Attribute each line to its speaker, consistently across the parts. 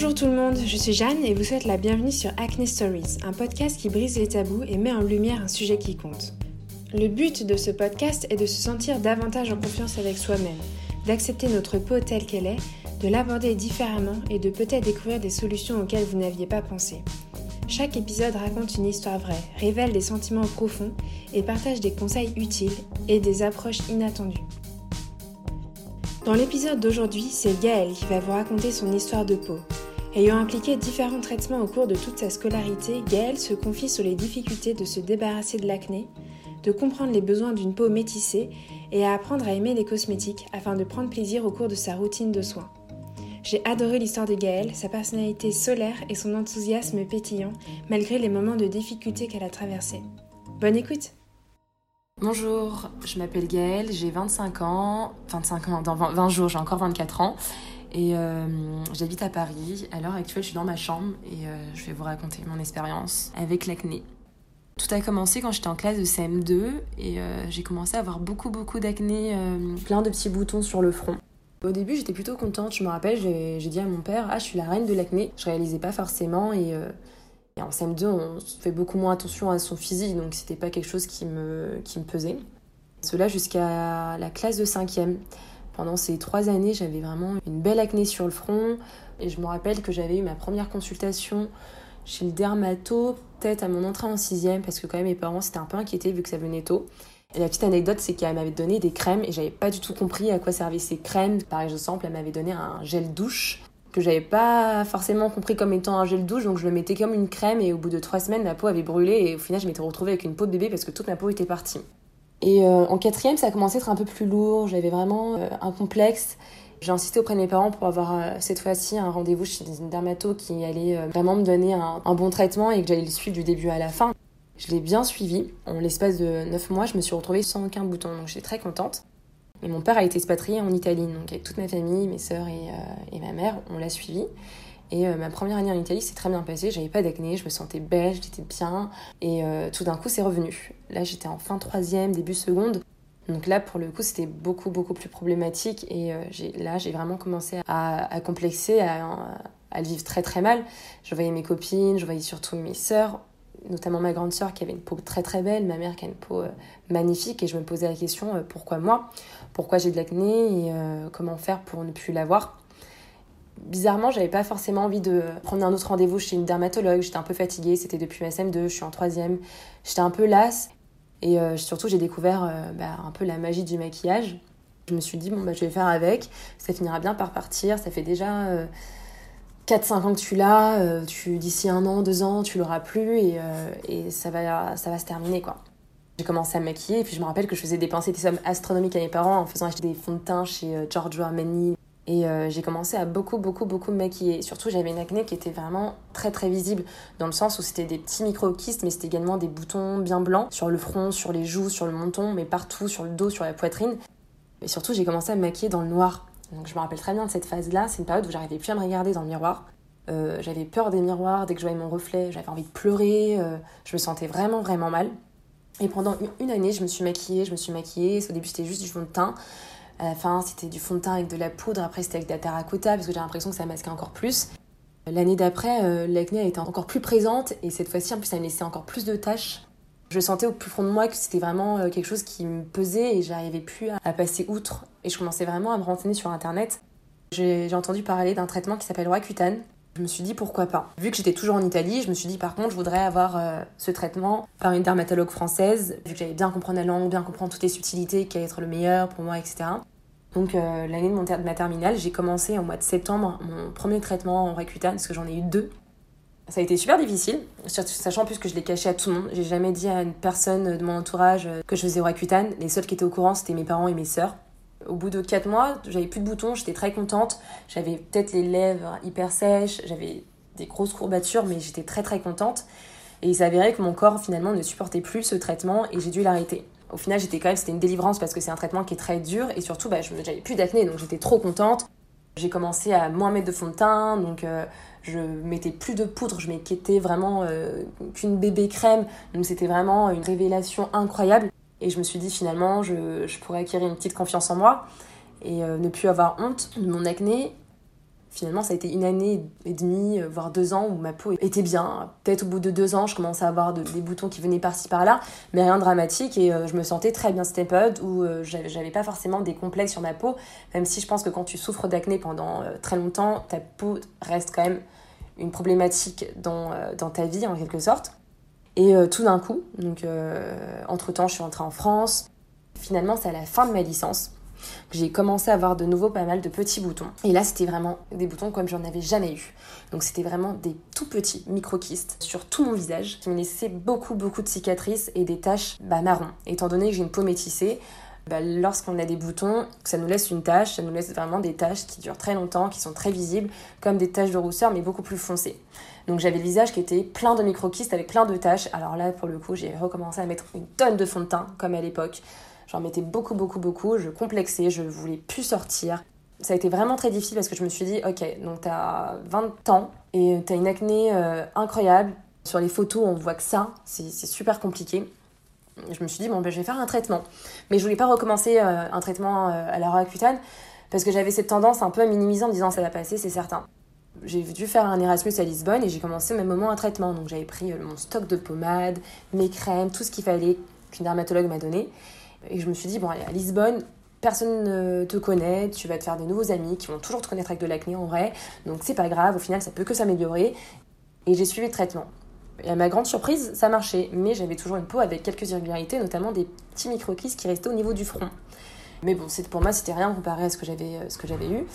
Speaker 1: Bonjour tout le monde, je suis Jeanne et vous souhaite la bienvenue sur Acne Stories, un podcast qui brise les tabous et met en lumière un sujet qui compte. Le but de ce podcast est de se sentir davantage en confiance avec soi-même, d'accepter notre peau telle qu'elle est, de l'aborder différemment et de peut-être découvrir des solutions auxquelles vous n'aviez pas pensé. Chaque épisode raconte une histoire vraie, révèle des sentiments profonds et partage des conseils utiles et des approches inattendues. Dans l'épisode d'aujourd'hui, c'est Gaëlle qui va vous raconter son histoire de peau. Ayant impliqué différents traitements au cours de toute sa scolarité, Gaëlle se confie sur les difficultés de se débarrasser de l'acné, de comprendre les besoins d'une peau métissée et à apprendre à aimer les cosmétiques afin de prendre plaisir au cours de sa routine de soins. J'ai adoré l'histoire de Gaëlle, sa personnalité solaire et son enthousiasme pétillant malgré les moments de difficulté qu'elle a traversés. Bonne écoute
Speaker 2: Bonjour, je m'appelle Gaëlle, j'ai 25 ans, 25 ans, dans 20 jours, j'ai encore 24 ans. Et euh, j'habite à Paris. À l'heure actuelle, je suis dans ma chambre et euh, je vais vous raconter mon expérience avec l'acné. Tout a commencé quand j'étais en classe de CM2 et euh, j'ai commencé à avoir beaucoup beaucoup d'acné, plein de petits boutons sur le front. Au début, j'étais plutôt contente. Je me rappelle, j'ai dit à mon père Ah, je suis la reine de l'acné. Je réalisais pas forcément et en CM2, on fait beaucoup moins attention à son physique, donc c'était pas quelque chose qui me, qui me pesait. Cela jusqu'à la classe de 5e. Pendant ces trois années, j'avais vraiment une belle acné sur le front. Et je me rappelle que j'avais eu ma première consultation chez le dermato, peut-être à mon entrée en 6e, parce que quand même mes parents s'étaient un peu inquiétés vu que ça venait tôt. Et la petite anecdote, c'est qu'elle m'avait donné des crèmes et j'avais pas du tout compris à quoi servaient ces crèmes. Par exemple, elle m'avait donné un gel douche que j'avais pas forcément compris comme étant un gel douche, donc je le mettais comme une crème et au bout de trois semaines, ma peau avait brûlé et au final, je m'étais retrouvée avec une peau de bébé parce que toute ma peau était partie. Et euh, en quatrième, ça a commencé à être un peu plus lourd, j'avais vraiment euh, un complexe. J'ai insisté auprès de mes parents pour avoir euh, cette fois-ci un rendez-vous chez une dermato qui allait vraiment me donner un, bon traitement et que j'allais le suivre du début à la fin. Je l'ai bien suivi. En l'espace de neuf mois, je me suis retrouvée sans aucun bouton, donc j'étais très contente. Et mon père a été expatrié en Italie, donc avec toute ma famille, mes sœurs et, euh, ma mère, on l'a suivi. Et euh, ma première année en Italie s'est très bien passée, j'avais pas d'acné, je me sentais belle, j'étais bien. Et euh, tout d'un coup, c'est revenu. Là, j'étais en fin troisième, début seconde. Donc là, pour le coup, c'était beaucoup, beaucoup plus problématique. Et là, j'ai vraiment commencé à, complexer, à, à, le vivre très, très mal. Je voyais mes copines, je voyais surtout mes sœurs notamment ma grande sœur qui avait une peau très très belle, ma mère qui a une peau euh, magnifique, et je me posais la question euh, pourquoi moi? Pourquoi j'ai de l'acné? Et euh, comment faire pour ne plus l'avoir? Bizarrement, j'avais pas forcément envie de prendre un autre rendez-vous chez une dermatologue, j'étais un peu fatiguée, c'était depuis ma SM2, je suis en troisième, j'étais un peu lasse, et surtout j'ai découvert bah, un peu la magie du maquillage. Je me suis dit, bon, bah, je vais faire avec, ça finira bien par partir, ça fait déjà 4-5 ans que tu l'as, euh, tu, d'ici un an, deux ans, tu l'auras plus. Et, euh, ça, va, ça va se terminer quoi. J'ai commencé à me maquiller. Et puis je me rappelle que je faisais dépenser des sommes astronomiques à mes parents en faisant acheter des fonds de teint chez euh, Giorgio Armani. Et j'ai commencé à beaucoup, beaucoup, beaucoup me maquiller. Surtout, j'avais une acné qui était vraiment très, très visible, dans le sens où c'était des petits micro-kystes, mais c'était également des boutons bien blancs sur le front, sur les joues, sur le menton, mais partout, sur le dos, sur la poitrine. Et surtout, j'ai commencé à me maquiller dans le noir. Donc je me rappelle très bien de cette phase-là. C'est une période où j'arrivais plus à me regarder dans le miroir. Euh, j'avais peur des miroirs, dès que je voyais mon reflet, j'avais envie de pleurer. Euh, je me sentais vraiment, vraiment mal. Et pendant une année, je me suis maquillée, je me suis maquillée. Au début, c'était juste du fond de teint. À la fin, c'était du fond de teint avec de la poudre. Après, c'était avec de la terracotta parce que j'ai l'impression que ça masquait encore plus. L'année d'après, euh, l'acné été encore plus présente et cette fois-ci, en plus, ça me laissait encore plus de taches. Je sentais au plus fond de moi que c'était vraiment euh, quelque chose qui me pesait et j'arrivais plus à, passer outre. Et je commençais vraiment à me renseigner sur internet. J'ai entendu parler d'un traitement qui s'appelle Roaccutane. Je me suis dit pourquoi pas? Vu que j'étais toujours en Italie, je me suis dit par contre je voudrais avoir euh, ce traitement par une dermatologue française, vu que j'allais bien comprendre la langue, bien comprendre toutes les subtilités, qui allait être le meilleur pour moi, etc. Donc euh, l'année de, mon de ma terminale, j'ai commencé en mois de septembre mon premier traitement en Roaccutane, parce que j'en ai eu deux. Ça a été super difficile, sachant plus que je l'ai caché à tout le monde. J'ai jamais dit à une personne de mon entourage que je faisais Roaccutane. Les seuls qui étaient au courant, c'était mes parents et mes sœurs. Au bout de 4 mois, j'avais plus de boutons, j'étais très contente. J'avais peut-être les lèvres hyper sèches, j'avais des grosses courbatures, mais j'étais très très contente. Et il s'avérait que mon corps finalement ne supportait plus ce traitement et j'ai dû l'arrêter. Au final, j'étais quand même, c'était une délivrance parce que c'est un traitement qui est très dur et surtout, bah, j'avais plus d'acné, donc j'étais trop contente. J'ai commencé à moins mettre de fond de teint, donc euh, je mettais plus de poudre, je m'étais vraiment euh, qu'une bébé crème, donc c'était vraiment une révélation incroyable. Et je me suis dit finalement, je, pourrais acquérir une petite confiance en moi et euh, ne plus avoir honte de mon acné. Finalement, ça a été une année et demie, euh, voire deux ans où ma peau était bien. Peut-être au bout de deux ans, je commençais à avoir des boutons qui venaient par-ci par-là, mais rien de dramatique et euh, je me sentais très bien. Une période où euh, j'avais pas forcément des complexes sur ma peau, même si je pense que quand tu souffres d'acné pendant très longtemps, ta peau reste quand même une problématique dans, dans ta vie en quelque sorte. Et tout d'un coup, donc entre temps, je suis rentrée en France. Finalement, c'est à la fin de ma licence j'ai commencé à avoir de nouveau pas mal de petits boutons. Et là, c'était vraiment des boutons comme j'en avais jamais eu. Donc c'était vraiment des tout petits micro-kystes sur tout mon visage qui me laissaient beaucoup beaucoup de cicatrices et des taches bah, marron. Étant donné que j'ai une peau métissée, bah, lorsqu'on a des boutons, ça nous laisse une tache, ça nous laisse vraiment des taches qui durent très longtemps, qui sont très visibles, comme des taches de rousseur, mais beaucoup plus foncées. Donc j'avais le visage qui était plein de micro-kystes avec plein de taches. Alors là, pour le coup, j'ai recommencé à mettre une tonne de fond de teint, comme à l'époque. J'en mettais beaucoup, beaucoup, beaucoup. Je complexais, je voulais plus sortir. Ça a été vraiment très difficile parce que je me suis dit, ok, donc t'as 20 ans et t'as une acné euh, incroyable. Sur les photos, on voit que ça, c'est super compliqué. Je me suis dit, bon, ben, je vais faire un traitement. Mais je voulais pas recommencer euh, un traitement euh, à la Roaccutane parce que j'avais cette tendance un peu à minimiser en disant, ça va passer, c'est certain. J'ai dû faire un Erasmus à Lisbonne et j'ai commencé au même moment un traitement. Donc j'avais pris mon stock de pommades, mes crèmes, tout ce qu'il fallait qu'une dermatologue m'a donné. Et je me suis dit, bon, allez, à Lisbonne, personne ne te connaît, tu vas te faire des nouveaux amis qui vont toujours te connaître avec de l'acné en vrai, donc c'est pas grave, au final ça peut que s'améliorer. Et j'ai suivi le traitement. Et à ma grande surprise, ça marchait, mais j'avais toujours une peau avec quelques irrégularités, notamment des petits micro qui restaient au niveau du front. Mais bon, pour moi, c'était rien comparé à ce que j'avais, euh, eu.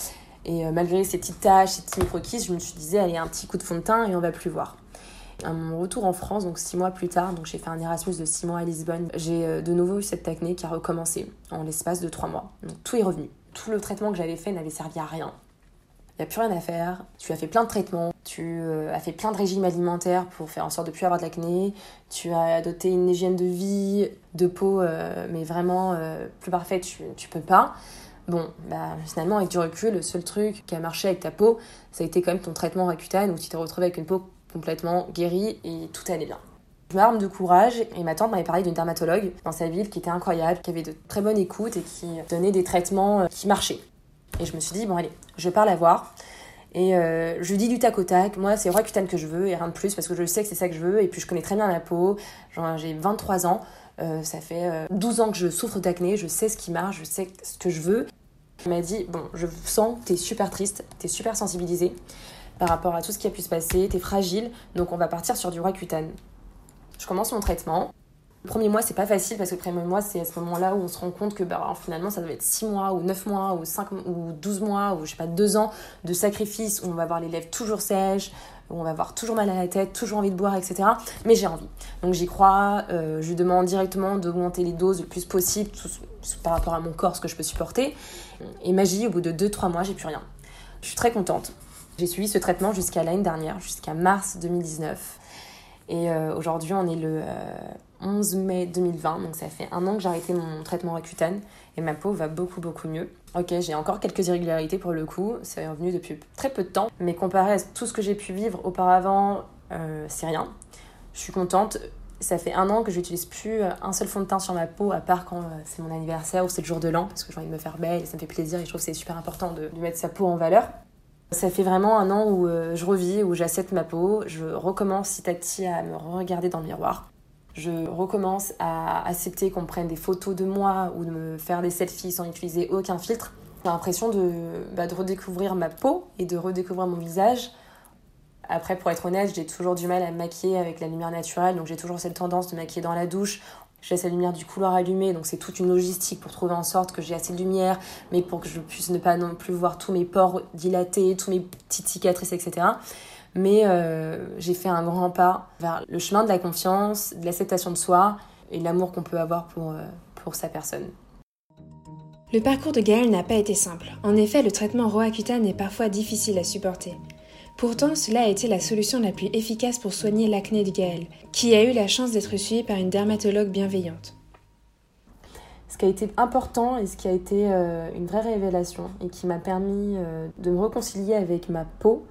Speaker 2: Et euh, malgré ces petites taches, ces petits micro je me suis dit, allez, un petit coup de fond de teint et on va plus voir. À mon retour en France, donc six mois plus tard, donc j'ai fait un Erasmus de six mois à Lisbonne, j'ai euh, de nouveau eu cette acné qui a recommencé en l'espace de trois mois. Donc tout est revenu. Tout le traitement que j'avais fait n'avait servi à rien. Il n'y a plus rien à faire. Tu as fait plein de traitements, tu euh, as fait plein de régimes alimentaires pour faire en sorte de ne plus avoir de l'acné, tu as adopté une hygiène de vie, de peau, euh, mais vraiment plus parfaite, tu, tu peux pas. Bon, bah, finalement, avec du recul, le seul truc qui a marché avec ta peau, ça a été quand même ton traitement Rakuten où tu t'es retrouvé avec une peau complètement guérie et tout allait bien. Je m'arme de courage et ma tante m'avait parlé d'une dermatologue dans sa ville qui était incroyable, qui avait de très bonnes écoutes et qui donnait des traitements euh, qui marchaient. Et je me suis dit, bon allez, je parle à voir. Et euh, je lui dis du tac au tac, moi c'est Roaccutane que je veux et rien de plus parce que je sais que c'est ça que je veux et puis je connais très bien ma peau, j'ai 23 ans, euh, ça fait 12 ans que je souffre d'acné, je sais ce qui marche, je sais ce que je veux. Elle m'a dit, bon je sens que t'es super triste, t'es super sensibilisée, par rapport à tout ce qui a pu se passer, t'es fragile, donc on va partir sur du Roaccutane. Je commence mon traitement. Le premier mois, c'est pas facile parce que le premier mois, c'est à ce moment-là où on se rend compte que bah, finalement, ça doit être 6 mois ou 9 mois ou 5 ou 12 mois ou je sais pas, 2 ans de sacrifice où on va avoir les lèvres toujours sèches, où on va avoir toujours mal à la tête, toujours envie de boire, etc. Mais j'ai envie. Donc j'y crois, euh, je lui demande directement d'augmenter les doses le plus possible par rapport à mon corps, ce que je peux supporter. Et magie, au bout de 2-3 mois, j'ai plus rien. Je suis très contente. J'ai suivi ce traitement jusqu'à l'année dernière, jusqu'à mars 2019. Et euh, aujourd'hui, on est le 11 euh, mai 2020, donc ça fait un an que j'ai arrêté mon traitement Roaccutane et ma peau va beaucoup beaucoup mieux. Ok, j'ai encore quelques irrégularités pour le coup, c'est revenu depuis très peu de temps, mais comparé à tout ce que j'ai pu vivre auparavant, euh, c'est rien. Je suis contente. Ça fait un an que je n'utilise plus un seul fond de teint sur ma peau, à part quand c'est mon anniversaire ou c'est le jour de l'an, parce que j'ai envie de me faire belle et ça me fait plaisir et je trouve que c'est super important de mettre sa peau en valeur. Ça fait vraiment un an où euh, je revis, où j'accepte ma peau, je recommence petit à petit à me regarder dans le miroir. Je recommence à accepter qu'on prenne des photos de moi ou de me faire des selfies sans utiliser aucun filtre. J'ai l'impression de, bah, redécouvrir ma peau et de redécouvrir mon visage. Après, pour être honnête, j'ai toujours du mal à maquiller avec la lumière naturelle, donc j'ai toujours cette tendance de maquiller dans la douche je laisse la lumière du couloir allumée, donc c'est toute une logistique pour trouver en sorte que j'ai assez de lumière, mais pour que je puisse ne pas non plus voir tous mes pores dilatés, tous mes petites cicatrices, etc. Mais euh, j'ai fait un grand pas vers le chemin de la confiance, de l'acceptation de soi et l'amour qu'on peut avoir pour, euh, pour sa personne.
Speaker 1: Le parcours de Gaëlle n'a pas été simple. En effet, le traitement Roaccutane est parfois difficile à supporter. Pourtant, cela a été la solution la plus efficace pour soigner l'acné de Gaël, qui a eu la chance d'être suivi par une dermatologue bienveillante.
Speaker 2: Ce qui a été important et ce qui a été euh, une vraie révélation et qui m'a permis euh, de me réconcilier avec ma peau,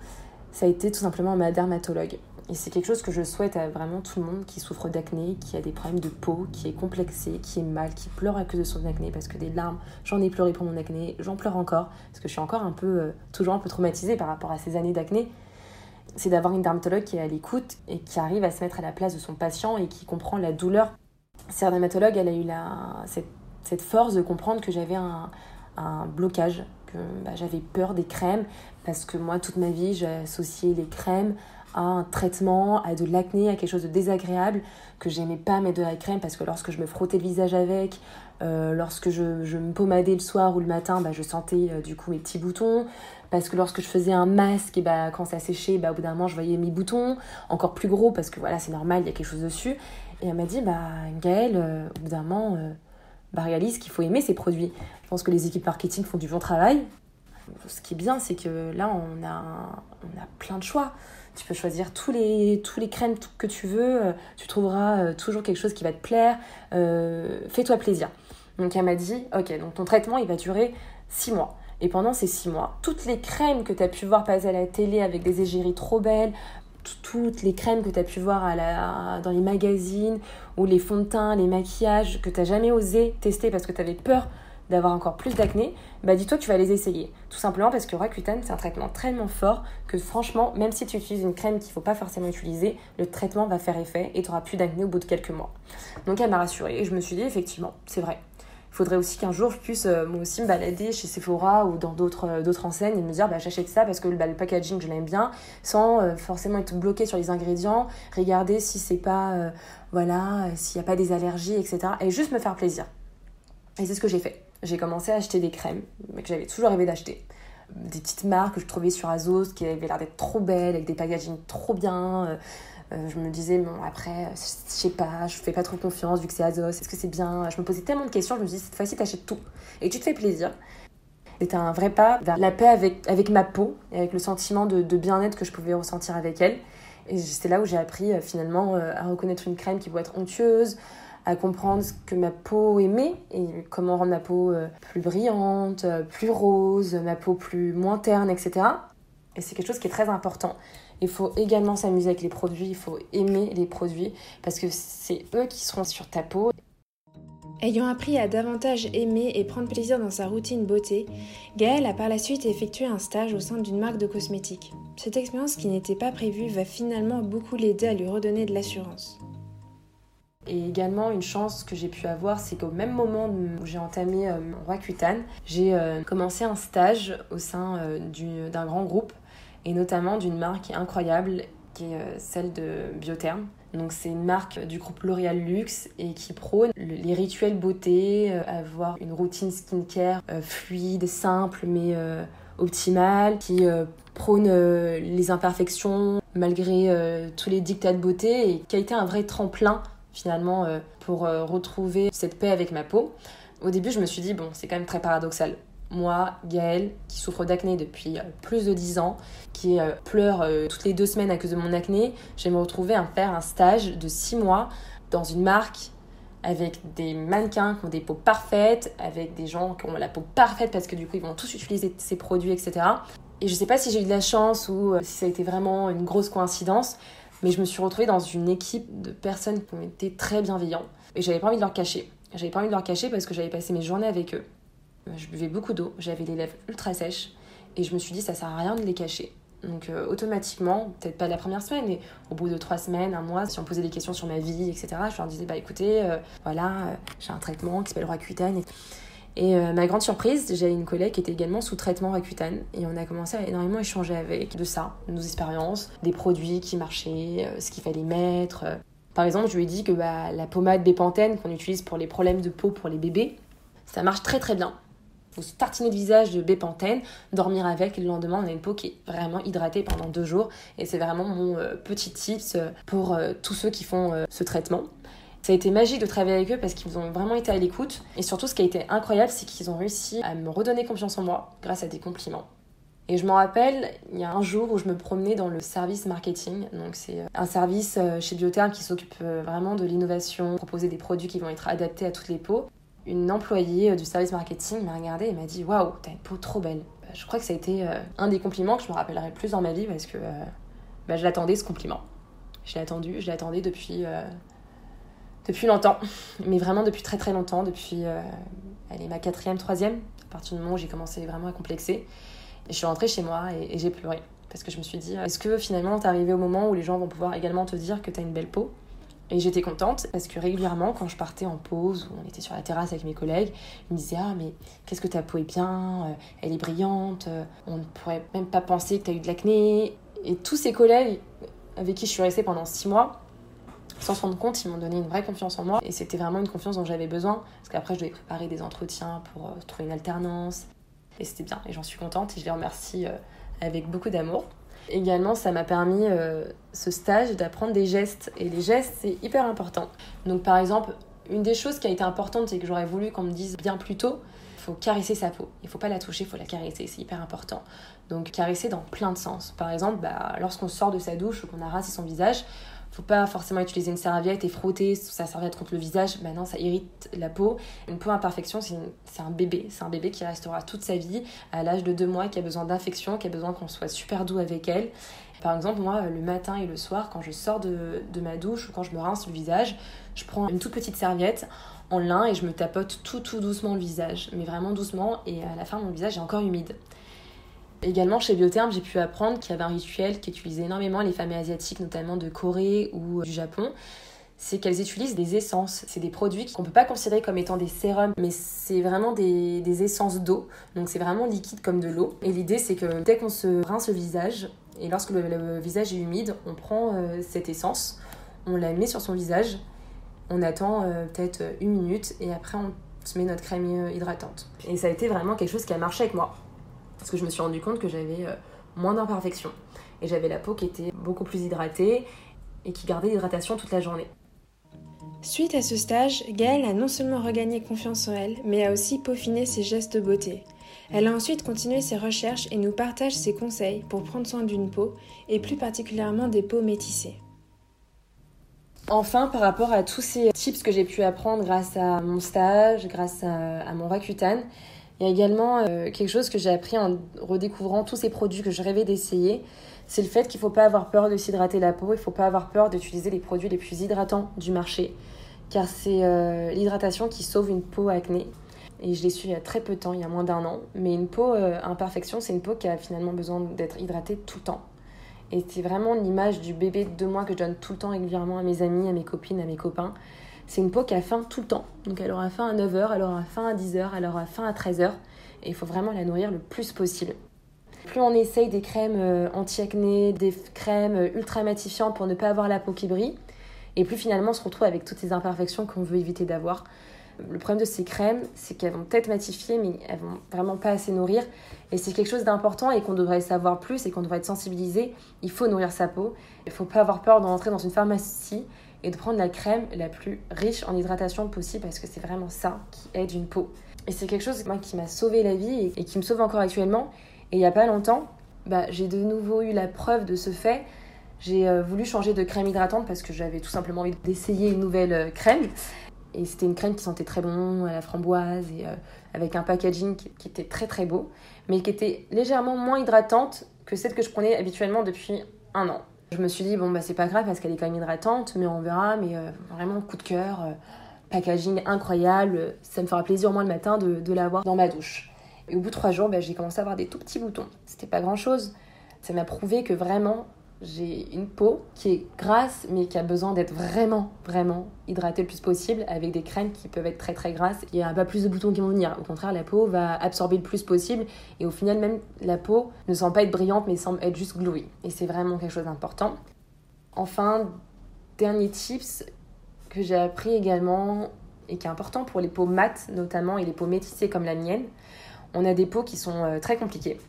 Speaker 2: ça a été tout simplement ma dermatologue. Et c'est quelque chose que je souhaite à vraiment tout le monde qui souffre d'acné, qui a des problèmes de peau, qui est complexé, qui est mal, qui pleure à cause de son acné, parce que des larmes, j'en ai pleuré pour mon acné, j'en pleure encore, parce que je suis encore un peu, euh, toujours un peu traumatisée par rapport à ces années d'acné. C'est d'avoir une dermatologue qui est à l'écoute et qui arrive à se mettre à la place de son patient et qui comprend la douleur. Cette dermatologue, elle a eu la, cette, force de comprendre que j'avais un, un blocage, que bah, j'avais peur des crèmes, parce que moi, toute ma vie, j'ai associé les crèmes à un traitement, à de l'acné, à quelque chose de désagréable, que j'aimais pas mettre de la crème parce que lorsque je me frottais le visage avec, euh, lorsque je, je, me pommadais le soir ou le matin, bah, je sentais euh, du coup mes petits boutons. Parce que lorsque je faisais un masque, et bah, quand ça séchait, bah, au bout d'un moment, je voyais mes boutons encore plus gros parce que voilà, c'est normal, il y a quelque chose dessus. Et elle m'a dit, bah, Gaëlle, euh, au bout d'un moment, bah, réalise qu'il faut aimer ces produits. Je pense que les équipes marketing font du bon travail. Ce qui est bien, c'est que là, on a, on a plein de choix. Tu peux choisir tous les, crèmes que tu veux. Euh, tu trouveras euh, toujours quelque chose qui va te plaire. Euh, fais-toi plaisir. Donc elle m'a dit, ok, donc ton traitement, il va durer 6 mois. Et pendant ces 6 mois, toutes les crèmes que tu as pu voir passer à la télé avec des égéries trop belles, toutes les crèmes que tu as pu voir à dans les magazines, ou les fonds de teint, les maquillages que tu jamais osé tester parce que tu avais peur d'avoir encore plus d'acné, bah dis-toi que tu vas les essayer. Tout simplement parce que Roaccutane, c'est un traitement tellement fort que franchement, même si tu utilises une crème qu'il ne faut pas forcément utiliser, le traitement va faire effet et tu n'auras plus d'acné au bout de quelques mois. Donc elle m'a rassurée et je me suis dit, effectivement, c'est vrai. Il faudrait aussi qu'un jour je puisse euh, moi aussi me balader chez Sephora ou dans d'autres euh, d'autres enseignes et me dire bah, j'achète ça parce que bah, le packaging je l'aime bien sans euh, forcément être bloqué sur les ingrédients, regarder si c'est pas voilà s'il n'y a pas des allergies etc et juste me faire plaisir. Et c'est ce que j'ai fait j'ai commencé à acheter des crèmes que j'avais toujours rêvé d'acheter. Des petites marques que je trouvais sur Azos qui avaient l'air d'être trop belles, avec des packaging trop bien. Euh, euh, je me disais, bon, après, je sais pas, je fais pas trop confiance vu que c'est Azos, est-ce que c'est bien? Je me posais tellement de questions, je me dis, cette fois-ci, t'achètes tout. Et tu te fais plaisir. C'était un vrai pas vers la paix avec, avec ma peau et avec le sentiment de, bien-être que je pouvais ressentir avec elle. Et c'est là où j'ai appris euh, finalement à reconnaître une crème qui peut être onctueuse, à comprendre ce que ma peau aimait et comment rendre ma peau euh, plus brillante, euh, plus rose, ma peau plus moins terne, etc. Et c'est quelque chose qui est très important. Il faut également s'amuser avec les produits, il faut aimer les produits parce que c'est eux qui seront sur ta peau.
Speaker 1: Ayant appris à davantage aimer et prendre plaisir dans sa routine beauté, Gaëlle a par la suite effectué un stage au sein d'une marque de cosmétiques. Cette expérience qui n'était pas prévue va finalement beaucoup l'aider à lui redonner de l'assurance.
Speaker 2: Et également, une chance que j'ai pu avoir, c'est qu'au même moment où j'ai entamé euh, mon Roaccutane, j'ai euh, commencé un stage au sein euh, d'un grand groupe, et notamment d'une marque incroyable, qui est celle de Biotherm. Donc c'est une marque du groupe L'Oréal Luxe et qui prône les rituels beauté, avoir une routine skincare fluide, simple mais optimale, qui prône les imperfections malgré tous les dictats de beauté et qui a été un vrai tremplin finalement euh, pour euh, retrouver cette paix avec ma peau. Au début, je me suis dit, bon, c'est quand même très paradoxal. Moi, Gaëlle, qui souffre d'acné depuis euh, plus de 10 ans, qui pleure toutes les deux semaines à cause de mon acné, je vais me retrouver à faire un stage de 6 mois dans une marque avec des mannequins qui ont des peaux parfaites, avec des gens qui ont la peau parfaite parce que du coup ils vont tous utiliser ces produits, etc. Et je sais pas si j'ai eu de la chance ou si ça a été vraiment une grosse coïncidence, mais je me suis retrouvée dans une équipe de personnes qui ont très bienveillants. Et j'avais pas envie de leur cacher. J'avais pas envie de leur cacher parce que j'avais passé mes journées avec eux. Je buvais beaucoup d'eau, j'avais les lèvres ultra sèches. Et je me suis dit, ça sert à rien de les cacher. Donc euh, automatiquement, peut-être pas la première semaine, mais au bout de trois semaines, un mois, si on posait des questions sur ma vie, etc., je leur disais, bah écoutez, euh, voilà, euh, j'ai un traitement qui s'appelle Roaccutane. Et euh, ma grande surprise, j'ai une collègue qui était également sous traitement Rakuten et on a commencé à énormément échanger avec de ça, nos expériences, des produits qui marchaient, euh, ce qu'il fallait mettre. Par exemple, je lui ai dit que bah, la pommade Bépantène qu'on utilise pour les problèmes de peau pour les bébés, ça marche très très bien. Faut se tartiner le visage de Bépantène, dormir avec et le lendemain on a une peau qui est vraiment hydratée pendant deux jours et c'est vraiment mon euh, petit tips pour tous ceux qui font ce traitement. Ça a été magique de travailler avec eux parce qu'ils ont vraiment été à l'écoute. Et surtout, ce qui a été incroyable, c'est qu'ils ont réussi à me redonner confiance en moi grâce à des compliments. Et je m'en rappelle, il y a un jour où je me promenais dans le service marketing. Donc, c'est euh, un service euh, chez Biotherm qui s'occupe euh, vraiment de l'innovation, proposer des produits qui vont être adaptés à toutes les peaux. Une employée du service marketing m'a regardée et m'a dit Waouh, t'as une peau trop belle. Bah, je crois que ça a été un des compliments que je me rappellerai le plus dans ma vie parce que bah, je l'attendais ce compliment. Je l'ai attendu, je l'attendais depuis, depuis longtemps, mais vraiment depuis très très longtemps, depuis elle est ma quatrième, troisième, à partir du moment où j'ai commencé vraiment à complexer. Et je suis rentrée chez moi et, j'ai pleuré. Parce que je me suis dit, est-ce que finalement t'es arrivé au moment où les gens vont pouvoir également te dire que t'as une belle peau? Et j'étais contente parce que régulièrement, quand je partais en pause ou on était sur la terrasse avec mes collègues, ils me disaient Ah, mais qu'est-ce que ta peau est bien, euh, elle est brillante, euh, on ne pourrait même pas penser que tu as eu de l'acné. Et tous ces collègues avec qui je suis restée pendant six mois, sans se rendre compte, ils m'ont donné une vraie confiance en moi. Et c'était vraiment une confiance dont j'avais besoin. Parce qu'après, je devais préparer des entretiens pour euh, trouver une alternance. Et c'était bien. Et j'en suis contente. Et je les remercie euh, avec beaucoup d'amour. Également, ça m'a permis, euh, ce stage, d'apprendre des gestes. Et les gestes, c'est hyper important. Donc, par exemple, une des choses qui a été importante, c'est que j'aurais voulu qu'on me dise bien plus tôt, il faut caresser sa peau. Il faut pas la toucher, il faut la caresser. C'est hyper important. Donc, caresser dans plein de sens. Par exemple, bah, lorsqu'on sort de sa douche ou qu'on a son visage, faut pas forcément utiliser une serviette et frotter sa serviette contre le visage. Maintenant, ça irrite la peau. Une peau imperfection, c'est un bébé. C'est un bébé qui restera toute sa vie à l'âge de deux mois, qui a besoin d'infection, qui a besoin qu'on soit super doux avec elle. Par exemple, moi, le matin et le soir, quand je sors de, de ma douche ou quand je me rince le visage, je prends une toute petite serviette en lin et je me tapote tout tout doucement le visage, mais vraiment doucement et à la fin mon visage est encore humide. Également, chez Biotherm, j'ai pu apprendre qu'il y avait un rituel qui utilisait énormément les femmes asiatiques, notamment de Corée ou euh, du Japon. C'est qu'elles utilisent des essences. C'est des produits qu'on ne peut pas considérer comme étant des sérums, mais c'est vraiment des, des essences d'eau. Donc c'est vraiment liquide comme de l'eau. Et l'idée, c'est que dès qu'on se rince le visage, et lorsque le, visage est humide, on prend euh, cette essence, on la met sur son visage, on attend euh, peut-être une minute, et après on se met notre crème hydratante. Et ça a été vraiment quelque chose qui a marché avec moi. Parce que je me suis rendu compte que j'avais euh, moins d'imperfections. Et j'avais la peau qui était beaucoup plus hydratée et qui gardait l'hydratation toute la journée.
Speaker 1: Suite à ce stage, Gaëlle a non seulement regagné confiance en elle, mais a aussi peaufiné ses gestes de beauté. Elle a ensuite continué ses recherches et nous partage ses conseils pour prendre soin d'une peau, et plus particulièrement des peaux métissées.
Speaker 2: Enfin, par rapport à tous ces tips que j'ai pu apprendre grâce à mon stage, grâce à, à mon Rakuten, il y a également euh, quelque chose que j'ai appris en redécouvrant tous ces produits que je rêvais d'essayer. C'est le fait qu'il ne faut pas avoir peur de s'hydrater la peau, il ne faut pas avoir peur d'utiliser les produits les plus hydratants du marché, car c'est euh, l'hydratation qui sauve une peau acné. Et je l'ai su il y a très peu de temps, il y a moins d'un an. Mais une peau euh, imperfection, c'est une peau qui a finalement besoin d'être hydratée tout le temps. Et c'est vraiment l'image du bébé de deux mois que je donne tout le temps régulièrement à mes amis, à mes copines, à mes copains. C'est une peau qui a faim tout le temps. Donc elle aura faim à 9h, elle aura faim à 10h, elle aura faim à 13h. Et il faut vraiment la nourrir le plus possible. Plus on essaye des crèmes euh, anti-acné, des crèmes euh, ultra matifiantes pour ne pas avoir la peau qui brille, et plus finalement on se retrouve avec toutes ces imperfections qu'on veut éviter d'avoir. Le problème de ces crèmes, c'est qu'elles vont peut-être matifier, mais elles vont vraiment pas assez nourrir. Et c'est quelque chose d'important et qu'on devrait savoir plus et qu'on devrait être sensibilisé. Il faut nourrir sa peau. Il faut pas avoir peur d'entrer dans une pharmacie et de prendre la crème la plus riche en hydratation possible parce que c'est vraiment ça qui aide une peau. Et c'est quelque chose moi, qui m'a sauvé la vie et, qui me sauve encore actuellement. Et il n'y a pas longtemps, bah, j'ai de nouveau eu la preuve de ce fait. J'ai euh, voulu changer de crème hydratante parce que j'avais tout simplement envie d'essayer une nouvelle euh, crème. Et c'était une crème qui sentait très bon, à la framboise, et euh, avec un packaging qui, qui, était très très beau, mais qui était légèrement moins hydratante que celle que je prenais habituellement depuis un an. Je me suis dit, bon, bah, c'est pas grave parce qu'elle est quand même hydratante, mais on verra. Mais euh, vraiment, coup de cœur, euh, packaging incroyable. Ça me fera plaisir moins le matin de, de l'avoir dans ma douche. Et au bout de trois jours, bah, j'ai commencé à avoir des tout petits boutons. C'était pas grand chose. Ça m'a prouvé que vraiment, j'ai une peau qui est grasse mais qui a besoin d'être vraiment vraiment hydratée le plus possible avec des crèmes qui peuvent être très très grasses. Il n'y a pas plus de boutons qui vont venir. Au contraire, la peau va absorber le plus possible et au final même la peau ne semble pas être brillante mais semble être juste glowy. Et c'est vraiment quelque chose d'important. Enfin, dernier tips que j'ai appris également et qui est important pour les peaux mates notamment et les peaux métissées comme la mienne. On a des peaux qui sont euh, très compliquées.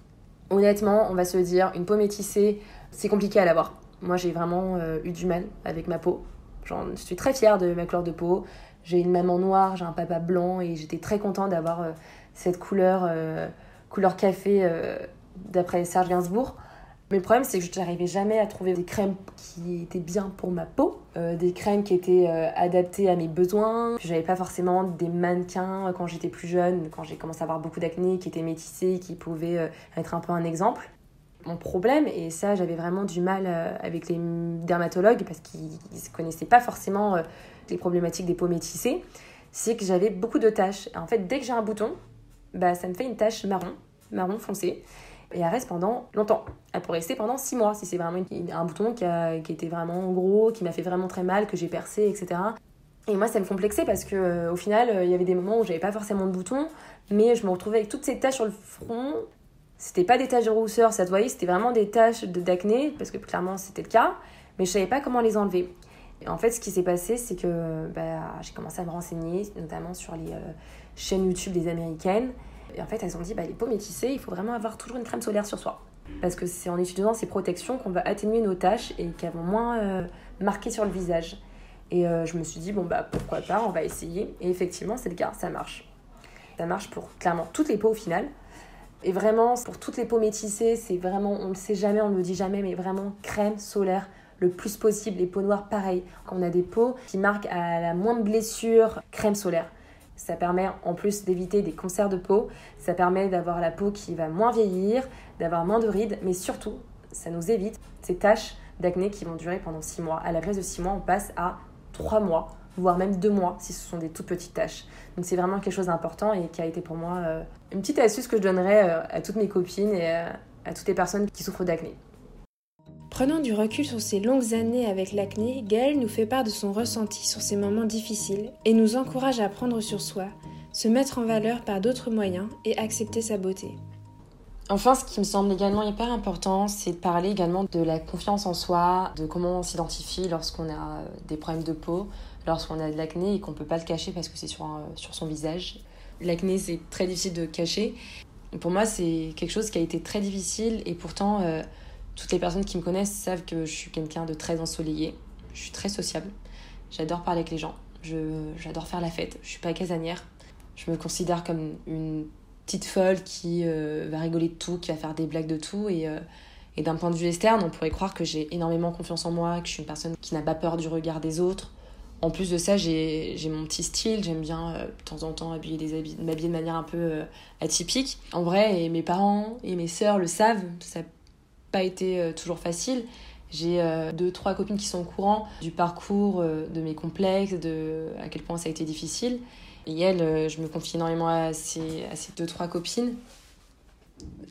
Speaker 2: Honnêtement, on va se dire une peau métissée c'est compliqué à l'avoir. Moi, j'ai vraiment euh, eu du mal avec ma peau. je suis très fière de ma couleur de peau. J'ai une maman noire, j'ai un papa blanc et j'étais très contente d'avoir euh, cette couleur, euh, couleur café d'après Serge Gainsbourg. Mais le problème, c'est que je n'arrivais jamais à trouver des crèmes qui étaient bien pour ma peau, des crèmes qui étaient adaptées à mes besoins. J'avais pas forcément des mannequins quand j'étais plus jeune, quand j'ai commencé à avoir beaucoup d'acné, qui étaient métissés, qui pouvaient être un peu un exemple. Mon problème, et ça j'avais vraiment du mal euh, avec les dermatologues parce qu'ils ne connaissaient pas forcément euh, les problématiques des peaux métissées, c'est que j'avais beaucoup de taches. En fait, dès que j'ai un bouton, bah, ça me fait une tache marron, marron foncé. Et elle reste pendant longtemps. Elle pourrait rester pendant 6 mois si c'est vraiment un bouton qui, a, qui était vraiment gros, qui m'a fait vraiment très mal, que j'ai percé, etc. Et moi, ça me complexait parce que euh, au final, il y avait des moments où j'avais pas forcément de bouton, mais je me retrouvais avec toutes ces taches sur le front. C'était pas des taches de rousseur, ça te voyait, c'était vraiment des taches d'acné, parce que clairement c'était le cas, mais je savais pas comment les enlever. Et en fait, ce qui s'est passé, c'est que bah, j'ai commencé à me renseigner, notamment sur les euh, chaînes YouTube des américaines. Et en fait, elles ont dit bah, les peaux métissées, il faut vraiment avoir toujours une crème solaire sur soi. Parce que c'est en utilisant ces protections qu'on va atténuer nos taches et qu'elles vont moins euh, marquer sur le visage. Et euh, je me suis dit, bon, bah pourquoi pas, on va essayer. Et effectivement, c'est le cas, ça marche. Ça marche pour clairement toutes les peaux au final. Et vraiment, pour toutes les peaux métissées, c'est vraiment, on ne le sait jamais, on ne le dit jamais, mais vraiment crème solaire le plus possible. Les peaux noires, pareil. Quand on a des peaux qui marquent à la moindre blessure, crème solaire. Ça permet en plus d'éviter des cancers de peau, ça permet d'avoir la peau qui va moins vieillir, d'avoir moins de rides, mais surtout, ça nous évite ces taches d'acné qui vont durer pendant 6 mois. À la place de 6 mois, on passe à 3 mois voire même deux mois si ce sont des toutes petites tâches. Donc c'est vraiment quelque chose d'important et qui a été pour moi euh, une petite astuce que je donnerais euh, à toutes mes copines et euh, à toutes les personnes qui souffrent d'acné.
Speaker 1: Prenant du recul sur ces longues années avec l'acné, Gaëlle nous fait part de son ressenti sur ces moments difficiles et nous encourage à prendre sur soi, se mettre en valeur par d'autres moyens et accepter sa beauté.
Speaker 2: Enfin, ce qui me semble également hyper important, c'est de parler également de la confiance en soi, de comment on s'identifie lorsqu'on a des problèmes de peau, lorsqu'on a de l'acné et qu'on ne peut pas le cacher parce que c'est sur, sur son visage. L'acné, c'est très difficile de cacher. Pour moi, c'est quelque chose qui a été très difficile et pourtant, euh, toutes les personnes qui me connaissent savent que je suis quelqu'un de très ensoleillé. Je suis très sociable. J'adore parler avec les gens. J'adore faire la fête. Je suis pas casanière. Je me considère comme une petite folle qui euh, va rigoler de tout, qui va faire des blagues de tout. Et, euh, et d'un point de vue externe, on pourrait croire que j'ai énormément confiance en moi, que je suis une personne qui n'a pas peur du regard des autres. En plus de ça, j'ai mon petit style, j'aime bien euh, de temps en temps habiller des habits, m'habiller de manière un peu atypique. En vrai, mes parents et mes sœurs le savent, ça n'a pas été toujours facile. J'ai deux, trois copines qui sont au courant du parcours, de mes complexes, de à quel point ça a été difficile. Et elle, euh, je me confie énormément à ces, à ces deux, trois copines.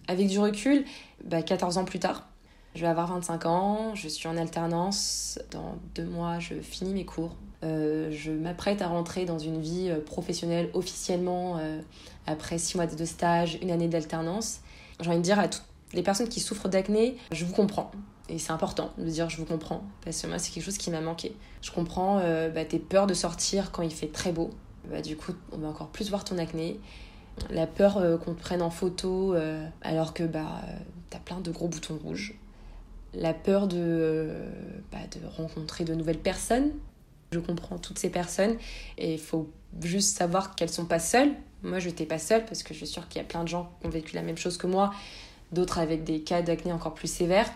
Speaker 2: Avec du recul, bah, 14 ans plus tard, je vais avoir 25 ans, je suis en alternance. Dans deux mois, je finis mes cours. Euh, je m'apprête à rentrer dans une vie euh, professionnelle officiellement après six mois de stage, une année d'alternance. J'ai envie de dire à toutes les personnes qui souffrent d'acné, je vous comprends. Et c'est important de dire je vous comprends, parce que moi c'est quelque chose qui m'a manqué. Je comprends bah, tes peurs de sortir quand il fait très beau, bah, du coup, on va encore plus voir ton acné. La peur euh, qu'on te prenne en photo euh, alors que bah, tu as plein de gros boutons rouges. La peur de, euh, de rencontrer de nouvelles personnes. Je comprends toutes ces personnes et il faut juste savoir qu'elles sont pas seules. Moi, je n'étais pas seule parce que je suis sûre qu'il y a plein de gens qui ont vécu la même chose que moi, d'autres avec des cas d'acné encore plus sévères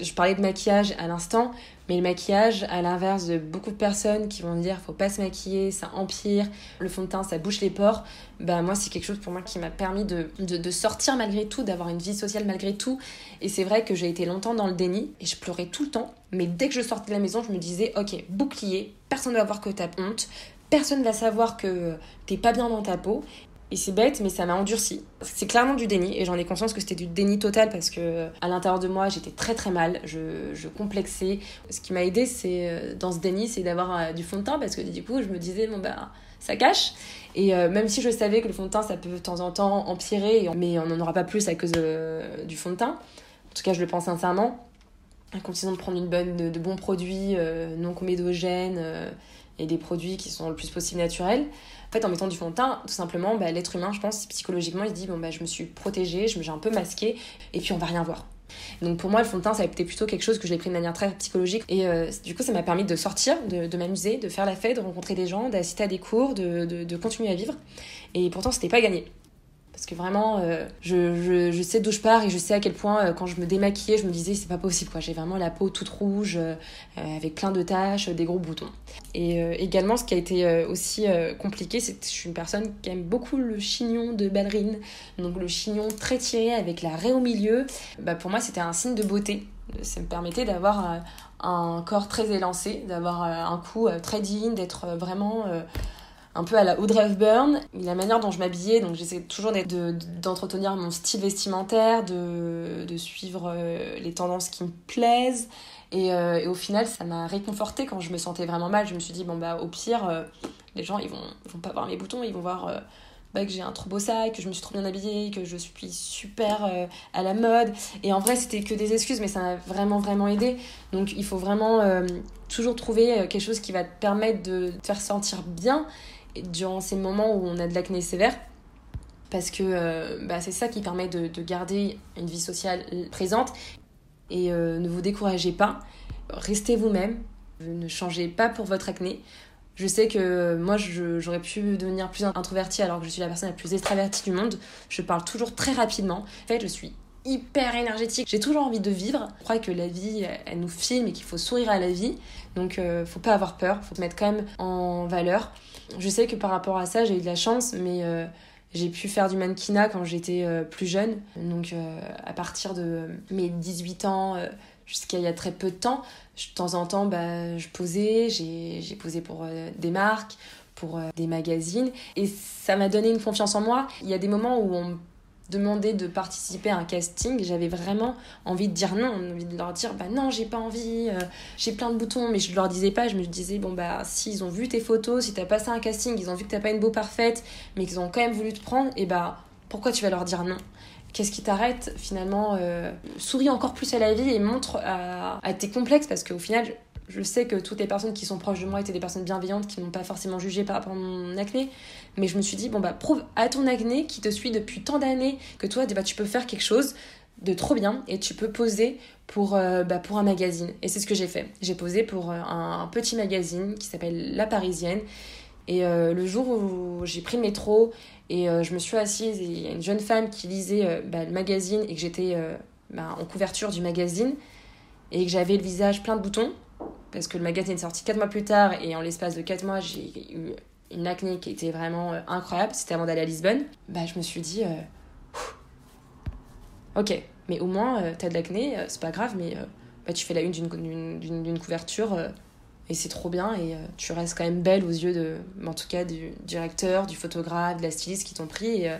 Speaker 2: je parlais de maquillage à l'instant, mais le maquillage, à l'inverse de beaucoup de personnes qui vont dire faut pas se maquiller, ça empire, le fond de teint ça bouche les pores, bah moi c'est quelque chose pour moi qui m'a permis de, sortir malgré tout, d'avoir une vie sociale malgré tout. Et c'est vrai que j'ai été longtemps dans le déni et je pleurais tout le temps, mais dès que je sortais de la maison, je me disais ok, bouclier, personne ne va voir que t'as honte, personne va savoir que t'es pas bien dans ta peau et c'est bête, mais ça m'a endurci. C'est clairement du déni, et j'en ai conscience que c'était du déni total parce que à l'intérieur de moi, j'étais très très mal, je, je complexais. Ce qui m'a aidé, c'est euh, dans ce déni, c'est d'avoir euh, du fond de teint parce que du coup, je me disais, bon bah, ça cache. Et euh, même si je savais que le fond de teint, ça peut de temps en temps empirer, mais on n'en aura pas plus à cause du fond de teint. En tout cas, je le pense sincèrement. Condition de prendre une bonne, de, bons produits non comédogènes et des produits qui sont le plus possible naturels. En fait, en mettant du fond de teint, tout simplement, bah, l'être humain, je pense, psychologiquement, il se dit bon, bah, je me suis protégée, je me suis un peu masquée, et puis on va rien voir. Donc pour moi, le fond de teint, ça a été plutôt quelque chose que je l'ai pris de manière très psychologique. Et euh, du coup, ça m'a permis de sortir, de, m'amuser, de faire la fête, de rencontrer des gens, d'assister à des cours, de, de, continuer à vivre. Et pourtant, c'était pas gagné. Parce que vraiment, euh, je, je, sais d'où je pars et je sais à quel point, euh, quand je me démaquillais, je me disais, c'est pas possible, quoi. J'ai vraiment la peau toute rouge, euh, avec plein de taches, des gros boutons. Et également, ce qui a été aussi compliqué, c'est que je suis une personne qui aime beaucoup le chignon de ballerine. Donc, le chignon très tiré avec la raie au milieu. Bah, pour moi, c'était un signe de beauté. Ça me permettait d'avoir un corps très élancé, d'avoir un cou très digne, d'être vraiment un peu à la Audrey Hepburn. La manière dont je m'habillais, donc j'essaie toujours d'entretenir mon style vestimentaire, de, de suivre euh, les tendances qui me plaisent. Et, euh, et au final, ça m'a réconforté quand je me sentais vraiment mal. Je me suis dit, bon, bah, au pire, euh, les gens, ils vont, vont pas voir mes boutons, ils vont voir bah, que j'ai un trop beau sac, que je me suis trop bien habillée, que je suis super à la mode. Et en vrai, c'était que des excuses, mais ça m'a vraiment, vraiment aidé. Donc, il faut vraiment toujours trouver quelque chose qui va te permettre de te faire sentir bien durant ces moments où on a de l'acné sévère parce que euh, bah, c'est ça qui permet de, garder une vie sociale présente et euh, ne vous découragez pas, restez vous-même, ne changez pas pour votre acné. Je sais que moi j'aurais pu devenir plus introvertie alors que je suis la personne la plus extravertie du monde. Je parle toujours très rapidement. En fait, je suis hyper énergétique. J'ai toujours envie de vivre. Je crois que la vie, elle nous filme et qu'il faut sourire à la vie. Donc, euh, faut pas avoir peur. Faut se mettre quand même en valeur. Je sais que par rapport à ça, j'ai eu de la chance, mais euh, j'ai pu faire du mannequinat quand j'étais euh, plus jeune. Donc, à partir de mes 18 ans jusqu'à il y a très peu de temps, de temps en temps, bah, je posais. J'ai posé pour des marques pour des magazines et ça m'a donné une confiance en moi. Il y a des moments où on demander de participer à un casting, j'avais vraiment envie de dire non, envie de leur dire bah non, j'ai pas envie, euh, j'ai plein de boutons, mais je leur disais pas, je me disais bon bah s'ils ont vu tes photos, si t'as passé un casting, ils ont vu que t'as pas une beau parfaite, mais qu'ils ont quand même voulu te prendre, et bah pourquoi tu vas leur dire non? Qu'est-ce qui t'arrête finalement euh, Souris encore plus à la vie et montre à tes complexes parce qu'au final, je sais que toutes les personnes qui sont proches de moi étaient des personnes bienveillantes qui m'ont pas forcément jugé par rapport à mon acné. Mais je me suis dit, bon, bah, prouve à ton acné qui te suit depuis tant d'années que toi, bah, tu peux faire quelque chose de trop bien et tu peux poser pour, euh, bah, pour un magazine. Et c'est ce que j'ai fait. J'ai posé pour euh, un, petit magazine qui s'appelle La Parisienne. Et euh, le jour où j'ai pris le métro et je me suis assise, il y a une jeune femme qui lisait bah, le magazine et que j'étais en couverture du magazine et que j'avais le visage plein de boutons parce que le magazine est sorti 4 mois plus tard et en l'espace de 4 mois, j'ai eu une acné qui était vraiment euh, incroyable. C'était avant d'aller à Lisbonne. Bah, je me suis dit, euh, ok, mais au moins, euh, t'as de l'acné, c'est pas grave, mais bah, tu fais la une d'une couverture et c'est trop bien et tu restes quand même belle aux yeux de, en tout cas, du directeur, du photographe, de la styliste qui t'ont pris. Et,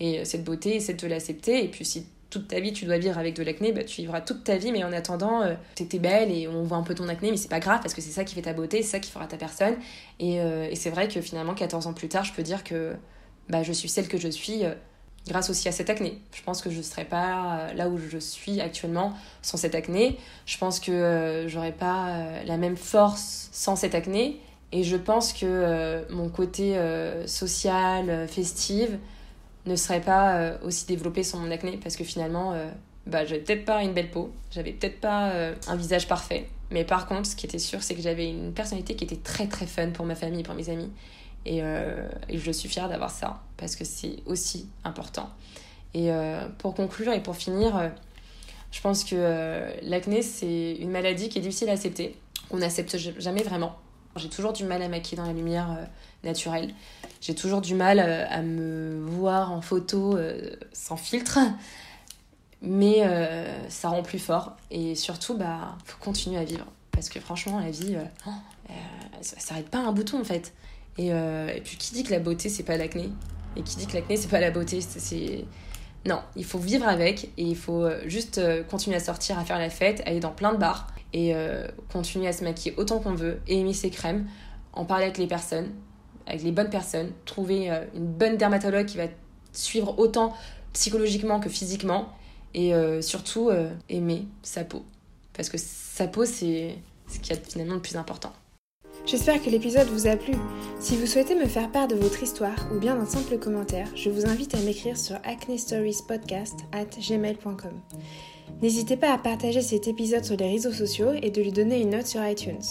Speaker 2: et cette beauté, c'est de te l'accepter. Et puis si toute ta vie tu dois vivre avec de l'acné, bah, tu vivras toute ta vie, mais en attendant, euh, t'es belle et on voit un peu ton acné, mais c'est pas grave parce que c'est ça qui fait ta beauté, c'est ça qui fera ta personne. Et, euh, c'est vrai que finalement, 14 ans plus tard, je peux dire que bah, je suis celle que je suis euh, grâce aussi à cette acné. Je pense que je serais pas là où je suis actuellement sans cette acné. Je pense que j'aurais pas la même force sans cette acné. Et je pense que mon côté social, festive, ne serait pas euh, aussi développée sans mon acné parce que finalement, euh, bah, j'avais peut-être pas une belle peau, j'avais peut-être pas euh, un visage parfait. Mais par contre, ce qui était sûr, c'est que j'avais une personnalité qui était très très fun pour ma famille pour mes amis. Et, et je suis fière d'avoir ça parce que c'est aussi important. Et pour conclure et pour finir, je pense que l'acné, c'est une maladie qui est difficile à accepter. On n'accepte jamais vraiment. J'ai toujours du mal à maquiller dans la lumière naturelle. J'ai toujours du mal euh, à me voir en photo euh, sans filtre. Mais euh, ça rend plus fort. Et surtout, bah, faut continuer à vivre. Parce que franchement, la vie, oh, ça s'arrête pas à un bouton en fait. Et, et, puis, qui dit que la beauté, c'est pas l'acné? Et qui dit que l'acné, c'est pas la beauté c'est... Non, il faut vivre avec et il faut juste continuer à sortir, à faire la fête, aller dans plein de bars et continuer à se maquiller autant qu'on veut et aimer ses crèmes, en parler avec les personnes, avec les bonnes personnes, trouver euh, une bonne dermatologue qui va suivre autant psychologiquement que physiquement et euh, surtout euh, aimer sa peau. Parce que sa peau, c'est ce qui est finalement le plus important.
Speaker 1: J'espère que l'épisode vous a plu. Si vous souhaitez me faire part de votre histoire ou bien d'un simple commentaire, je vous invite à m'écrire sur acnestoriespodcast at gmail.com. N'hésitez pas à partager cet épisode sur les réseaux sociaux et de lui donner une note sur iTunes.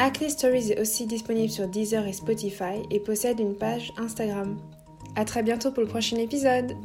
Speaker 1: Acne Stories est aussi disponible sur Deezer et Spotify et possède une page Instagram. A très bientôt pour le prochain épisode